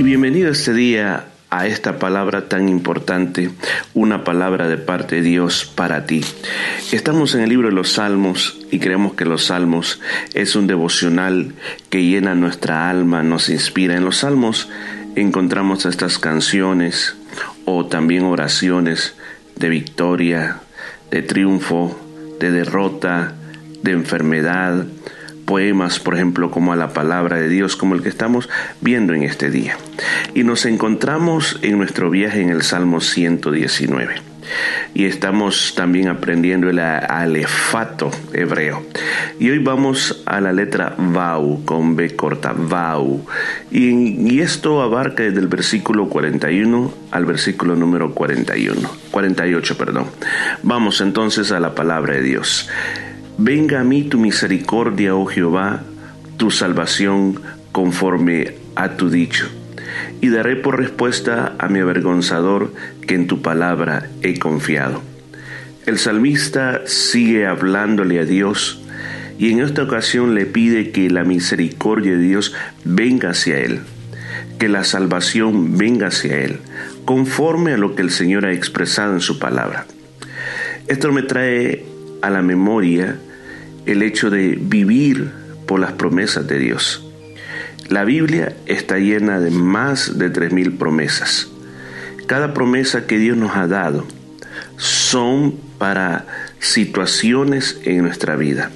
Y bienvenido este día a esta palabra tan importante, una palabra de parte de Dios para ti. Estamos en el libro de los Salmos y creemos que los Salmos es un devocional que llena nuestra alma, nos inspira. En los Salmos encontramos estas canciones o también oraciones de victoria, de triunfo, de derrota, de enfermedad, poemas, por ejemplo, como a la palabra de Dios, como el que estamos viendo en este día. Y nos encontramos en nuestro viaje en el Salmo 119. Y estamos también aprendiendo el alefato hebreo. Y hoy vamos a la letra Vau, con B corta, Vau. Y, y esto abarca desde el versículo 41 al versículo número 41, 48, perdón. Vamos entonces a la palabra de Dios. Venga a mí tu misericordia, oh Jehová, tu salvación conforme a tu dicho. Y daré por respuesta a mi avergonzador que en tu palabra he confiado. El salmista sigue hablándole a Dios y en esta ocasión le pide que la misericordia de Dios venga hacia él, que la salvación venga hacia él, conforme a lo que el Señor ha expresado en su palabra. Esto me trae a la memoria el hecho de vivir por las promesas de Dios. La Biblia está llena de más de 3.000 promesas. Cada promesa que Dios nos ha dado son para situaciones en nuestra vida.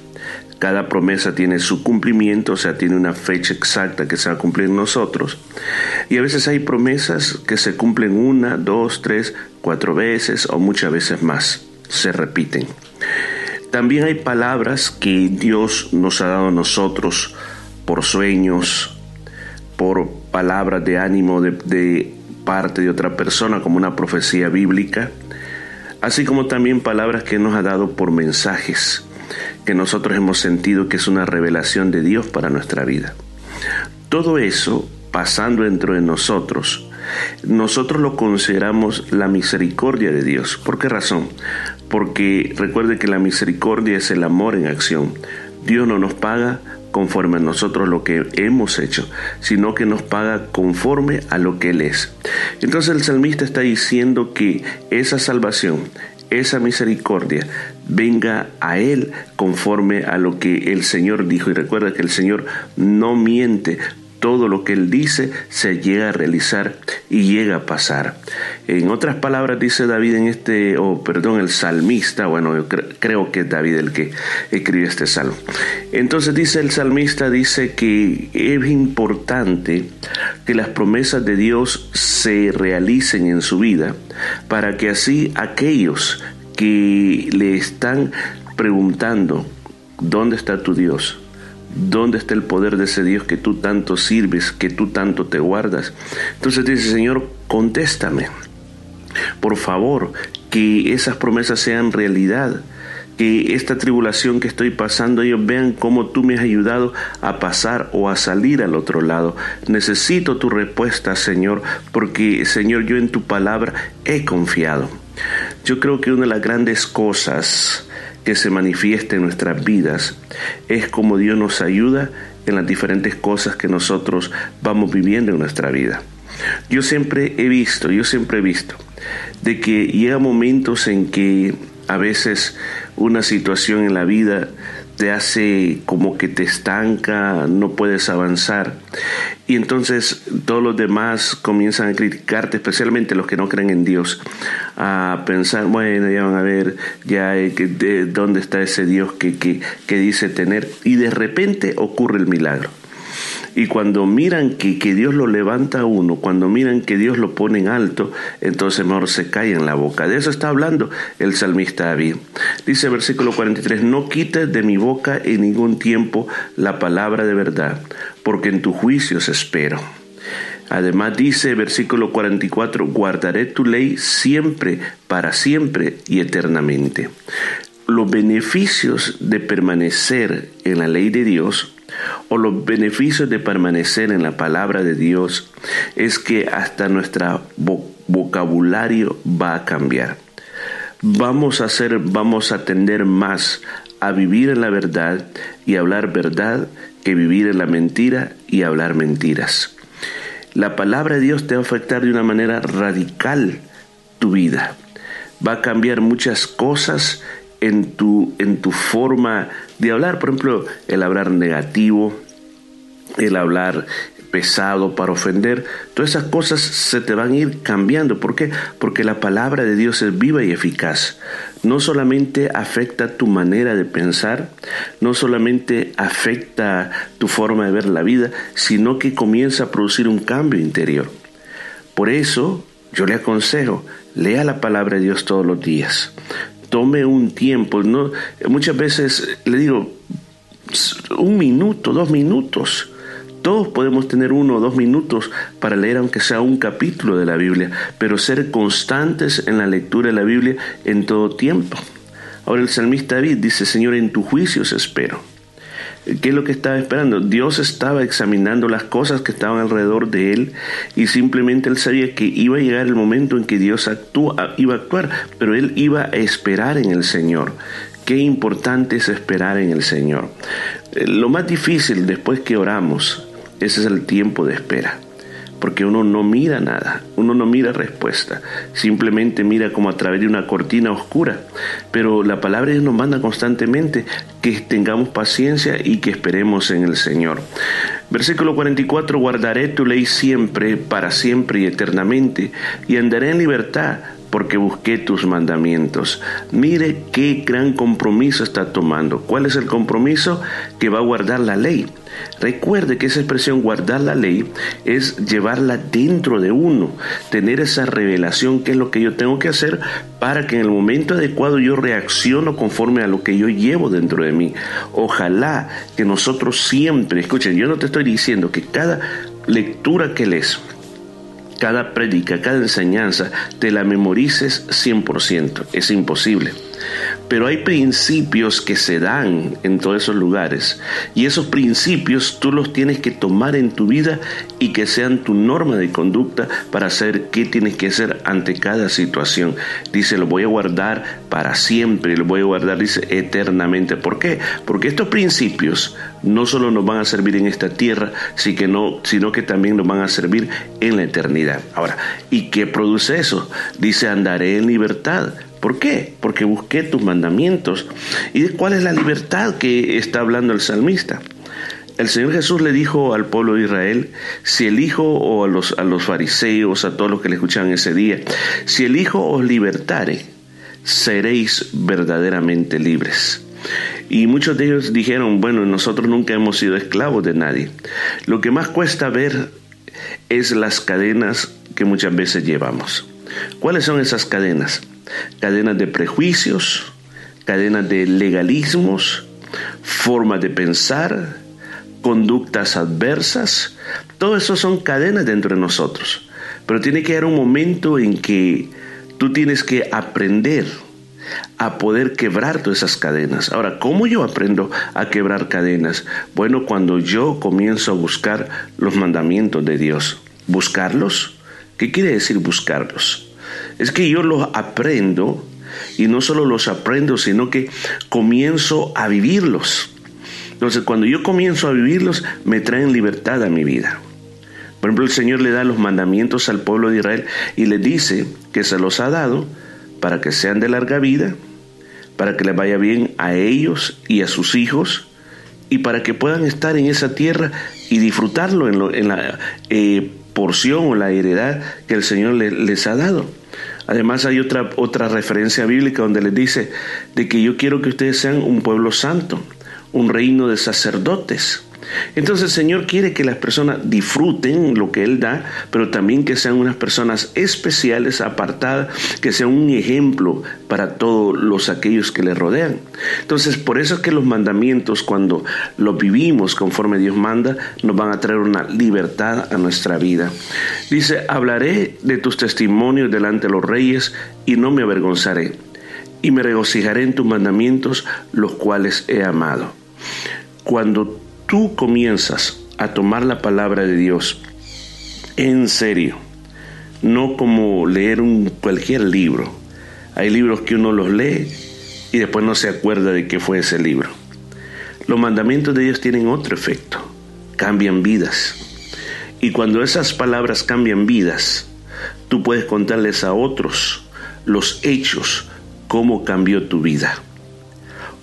Cada promesa tiene su cumplimiento, o sea, tiene una fecha exacta que se va a cumplir nosotros. Y a veces hay promesas que se cumplen una, dos, tres, cuatro veces o muchas veces más. Se repiten. También hay palabras que Dios nos ha dado a nosotros por sueños, por palabras de ánimo de, parte de otra persona, como una profecía bíblica, así como también palabras que nos ha dado por mensajes que nosotros hemos sentido que es una revelación de Dios para nuestra vida. Todo eso pasando dentro de nosotros, nosotros lo consideramos la misericordia de Dios. ¿Por qué razón? Porque recuerde que la misericordia es el amor en acción. Dios no nos paga conforme a nosotros lo que hemos hecho, sino que nos paga conforme a lo que Él es. Entonces el salmista está diciendo que esa salvación, esa misericordia, venga a Él conforme a lo que el Señor dijo. Y recuerda que el Señor no miente, todo lo que Él dice se llega a realizar y llega a pasar. En otras palabras dice David en este, o perdón, el salmista, bueno, yo creo que es David el que escribe este salmo. Entonces dice el salmista, dice que es importante que las promesas de Dios se realicen en su vida para que así aquellos que le están preguntando, ¿dónde está tu Dios? ¿Dónde está el poder de ese Dios que tú tanto sirves, que tú tanto te guardas? Entonces dice, Señor, contéstame. Por favor, que esas promesas sean realidad. Que esta tribulación que estoy pasando, ellos vean cómo tú me has ayudado a pasar o a salir al otro lado. Necesito tu respuesta, Señor, porque, Señor, yo en tu palabra he confiado. Yo creo que una de las grandes cosas que se manifiesta en nuestras vidas es como Dios nos ayuda en las diferentes cosas que nosotros vamos viviendo en nuestra vida. Yo siempre he visto, yo siempre he visto, de que llega momentos en que a veces una situación en la vida te hace como que te estanca, no puedes avanzar. Y entonces todos los demás comienzan a criticarte, especialmente los que no creen en Dios, a pensar, bueno, ya van a ver, ya eh, de dónde está ese Dios que, que, que dice tener. Y de repente ocurre el milagro. Y cuando miran que, que, Dios lo levanta a uno, cuando miran que Dios lo pone en alto, entonces mejor se cae en la boca. De eso está hablando el salmista David. Dice versículo 43, no quites de mi boca en ningún tiempo la palabra de verdad, porque en tus juicios espero. Además dice versículo 44, guardaré tu ley siempre, para siempre y eternamente. Los beneficios de permanecer en la ley de Dios o los beneficios de permanecer en la palabra de Dios es que hasta nuestro vocabulario va a cambiar. Vamos a hacer, vamos a tender más a vivir en la verdad y hablar verdad que vivir en la mentira y hablar mentiras. La palabra de Dios te va a afectar de una manera radical tu vida. Va a cambiar muchas cosas en tu, en tu forma de hablar. Por ejemplo, el hablar negativo, el hablar pesado para ofender, todas esas cosas se te van a ir cambiando. ¿Por qué? Porque la palabra de Dios es viva y eficaz. No solamente afecta tu manera de pensar, no solamente afecta tu forma de ver la vida, sino que comienza a producir un cambio interior. Por eso yo le aconsejo, lea la palabra de Dios todos los días. Tome un tiempo, no muchas veces le digo un minuto, dos minutos todos podemos tener uno o dos minutos para leer aunque sea un capítulo de la Biblia, pero ser constantes en la lectura de la Biblia en todo tiempo. Ahora el salmista David dice, Señor, en tu juicios espero. ¿Qué es lo que estaba esperando? Dios estaba examinando las cosas que estaban alrededor de él y simplemente él sabía que iba a llegar el momento en que Dios actúa, iba a actuar, pero él iba a esperar en el Señor. Qué importante es esperar en el Señor. Eh, lo más difícil después que oramos ese es el tiempo de espera. Porque uno no mira nada, uno no mira respuesta, simplemente mira como a través de una cortina oscura. Pero la palabra nos manda constantemente que tengamos paciencia y que esperemos en el Señor. Versículo 44, guardaré tu ley siempre, para siempre y eternamente, y andaré en libertad porque busqué tus mandamientos. Mire qué gran compromiso está tomando. ¿Cuál es el compromiso? Que va a guardar la ley. Recuerde que esa expresión guardar la ley es llevarla dentro de uno, tener esa revelación que es lo que yo tengo que hacer para que en el momento adecuado yo reacciono conforme a lo que yo llevo dentro de mí. Ojalá que nosotros siempre, escuchen, yo no te estoy diciendo que cada lectura que lees, cada prédica, cada enseñanza, te la memorices 100%. Es imposible. Pero hay principios que se dan en todos esos lugares y esos principios tú los tienes que tomar en tu vida y que sean tu norma de conducta para hacer qué tienes que hacer ante cada situación. Dice, lo voy a guardar para siempre, lo voy a guardar, dice, eternamente. ¿Por qué? Porque estos principios no solo nos van a servir en esta tierra, sino que también nos van a servir en la eternidad. Ahora, ¿y qué produce eso? Dice, andaré en libertad ¿Por qué? Porque busqué tus mandamientos. ¿Y cuál es la libertad que está hablando el salmista? El Señor Jesús le dijo al pueblo de Israel, si el Hijo o a los, a los fariseos, a todos los que le escuchaban ese día, si el Hijo os libertare, seréis verdaderamente libres. Y muchos de ellos dijeron, bueno, nosotros nunca hemos sido esclavos de nadie. Lo que más cuesta ver es las cadenas que muchas veces llevamos. ¿Cuáles son esas cadenas? Cadenas de prejuicios, cadenas de legalismos, formas de pensar, conductas adversas. Todo eso son cadenas dentro de nosotros. Pero tiene que haber un momento en que tú tienes que aprender a poder quebrar todas esas cadenas. Ahora, ¿cómo yo aprendo a quebrar cadenas? Bueno, cuando yo comienzo a buscar los mandamientos de Dios. ¿Buscarlos? ¿Qué quiere decir buscarlos? Es que yo los aprendo y no solo los aprendo, sino que comienzo a vivirlos. Entonces, cuando yo comienzo a vivirlos, me traen libertad a mi vida. Por ejemplo, el Señor le da los mandamientos al pueblo de Israel y le dice que se los ha dado para que sean de larga vida, para que les vaya bien a ellos y a sus hijos, y para que puedan estar en esa tierra y disfrutarlo en, la eh, porción o la heredad que el Señor les ha dado. Además hay otra, otra referencia bíblica donde les dice de que yo quiero que ustedes sean un pueblo santo, un reino de sacerdotes. Entonces el Señor quiere que las personas disfruten lo que Él da, pero también que sean unas personas especiales, apartadas, que sean un ejemplo para todos los aquellos que le rodean. Entonces por eso es que los mandamientos, cuando los vivimos conforme Dios manda, nos van a traer una libertad a nuestra vida. Dice, hablaré de tus testimonios delante de los reyes y no me avergonzaré, y me regocijaré en tus mandamientos, los cuales he amado. Cuando tú comienzas a tomar la palabra de Dios en serio, no como leer un cualquier libro. Hay libros que uno los lee y después no se acuerda de qué fue ese libro. Los mandamientos de Dios tienen otro efecto, cambian vidas. Y cuando esas palabras cambian vidas, tú puedes contarles a otros los hechos, cómo cambió tu vida.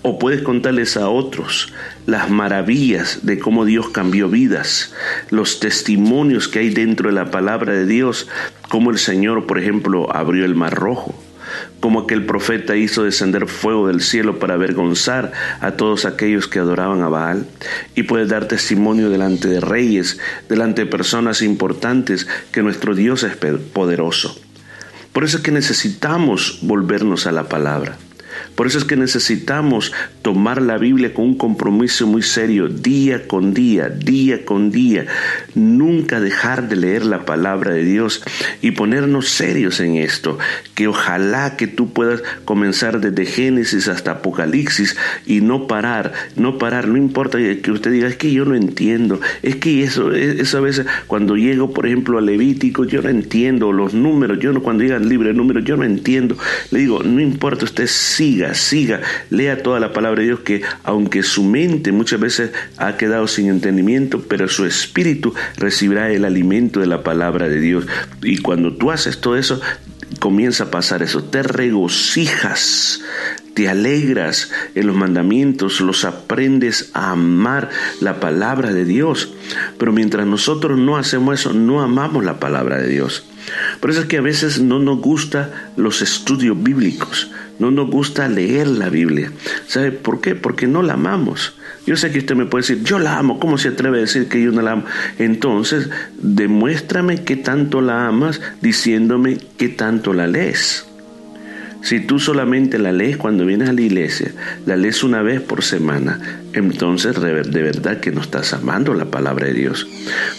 O puedes contarles a otros las maravillas de cómo Dios cambió vidas, los testimonios que hay dentro de la palabra de Dios, cómo el Señor, por ejemplo, abrió el mar rojo, como aquel profeta hizo descender fuego del cielo para avergonzar a todos aquellos que adoraban a Baal, y puedes dar testimonio delante de reyes, delante de personas importantes, que nuestro Dios es poderoso. Por eso es que necesitamos volvernos a la palabra. Por eso es que necesitamos tomar la Biblia con un compromiso muy serio, día con día, día con día. Nunca dejar de leer la palabra de Dios y ponernos serios en esto. Que ojalá que tú puedas comenzar desde Génesis hasta Apocalipsis y no parar, no parar. No importa que usted diga, es que yo no entiendo. Es que eso, eso a veces cuando llego, por ejemplo, a Levítico, yo no entiendo los números. Yo no, cuando llega el libro de números, yo no entiendo. Le digo, no importa, usted siga siga, lea toda la palabra de Dios que aunque su mente muchas veces ha quedado sin entendimiento, pero su espíritu recibirá el alimento de la palabra de Dios. Y cuando tú haces todo eso, comienza a pasar eso, te regocijas, te alegras en los mandamientos, los aprendes a amar la palabra de Dios. Pero mientras nosotros no hacemos eso, no amamos la palabra de Dios. Por eso es que a veces no nos gusta los estudios bíblicos, no nos gusta leer la Biblia. ¿Sabe por qué? Porque no la amamos. Yo sé que usted me puede decir, yo la amo, ¿cómo se atreve a decir que yo no la amo? Entonces, demuéstrame qué tanto la amas diciéndome qué tanto la lees. Si tú solamente la lees cuando vienes a la iglesia, la lees una vez por semana, entonces de verdad que no estás amando la palabra de Dios.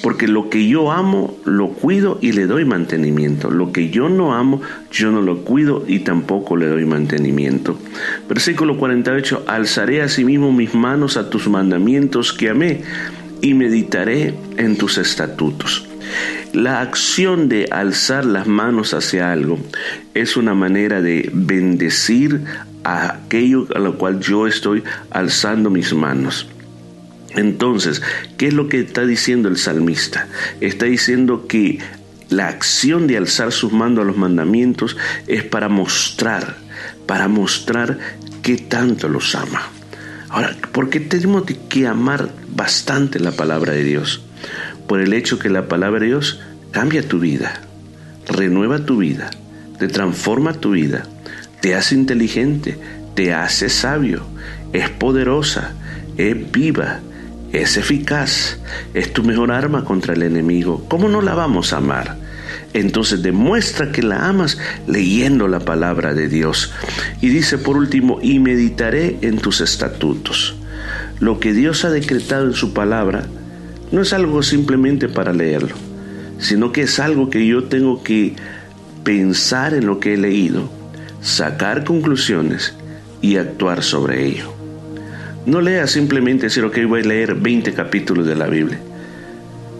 Porque lo que yo amo, lo cuido y le doy mantenimiento. Lo que yo no amo, yo no lo cuido y tampoco le doy mantenimiento. Versículo 48, alzaré asimismo mis manos a tus mandamientos que amé y meditaré en tus estatutos. La acción de alzar las manos hacia algo es una manera de bendecir a aquello a lo cual yo estoy alzando mis manos. Entonces, ¿qué es lo que está diciendo el salmista? Está diciendo que la acción de alzar sus manos a los mandamientos es para mostrar, para mostrar qué tanto los ama. Ahora, ¿por qué tenemos que amar bastante la palabra de Dios? Por el hecho que la palabra de Dios cambia tu vida, renueva tu vida, te transforma tu vida, te hace inteligente, te hace sabio, es poderosa, es viva, es eficaz, es tu mejor arma contra el enemigo. ¿Cómo no la vamos a amar? Entonces demuestra que la amas leyendo la palabra de Dios. Y dice por último, y meditaré en tus estatutos. Lo que Dios ha decretado en su palabra, no es algo simplemente para leerlo, sino que es algo que yo tengo que pensar en lo que he leído, sacar conclusiones y actuar sobre ello. No leas simplemente decir, ok, voy a leer 20 capítulos de la Biblia,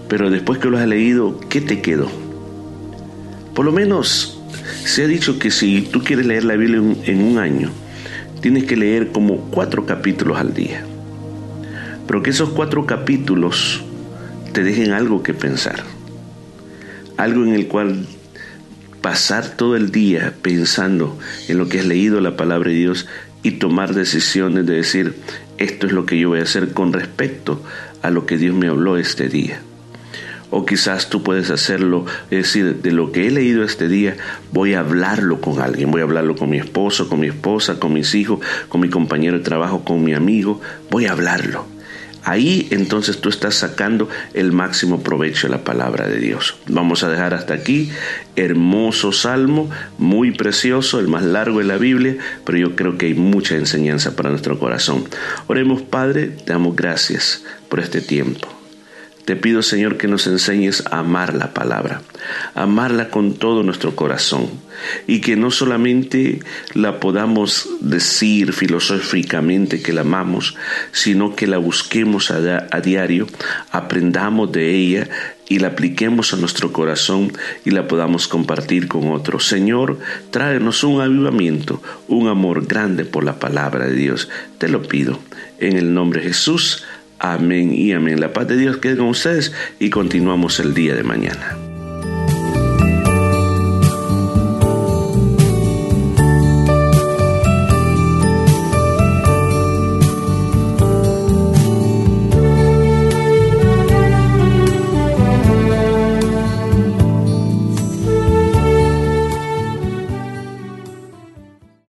pero después que lo has leído, ¿qué te quedó? Por lo menos se ha dicho que si tú quieres leer la Biblia en un año, tienes que leer como cuatro capítulos al día. Pero que esos cuatro capítulos te dejen algo que pensar, algo en el cual pasar todo el día pensando en lo que has leído la palabra de Dios y tomar decisiones de decir, esto es lo que yo voy a hacer con respecto a lo que Dios me habló este día. O quizás tú puedes hacerlo, es decir, de lo que he leído este día, voy a hablarlo con alguien, voy a hablarlo con mi esposo, con mi esposa, con mis hijos, con mi compañero de trabajo, con mi amigo, voy a hablarlo. Ahí entonces tú estás sacando el máximo provecho de la palabra de Dios. Vamos a dejar hasta aquí. Hermoso salmo, muy precioso, el más largo de la Biblia, pero yo creo que hay mucha enseñanza para nuestro corazón. Oremos Padre, te damos gracias por este tiempo. Te pido, Señor, que nos enseñes a amar la palabra, amarla con todo nuestro corazón y que no solamente la podamos decir filosóficamente que la amamos, sino que la busquemos a, a diario, aprendamos de ella y la apliquemos a nuestro corazón y la podamos compartir con otros. Señor, tráenos un avivamiento, un amor grande por la palabra de Dios. Te lo pido. En el nombre de Jesús. Amén y amén. La paz de Dios quede con ustedes y continuamos el día de mañana.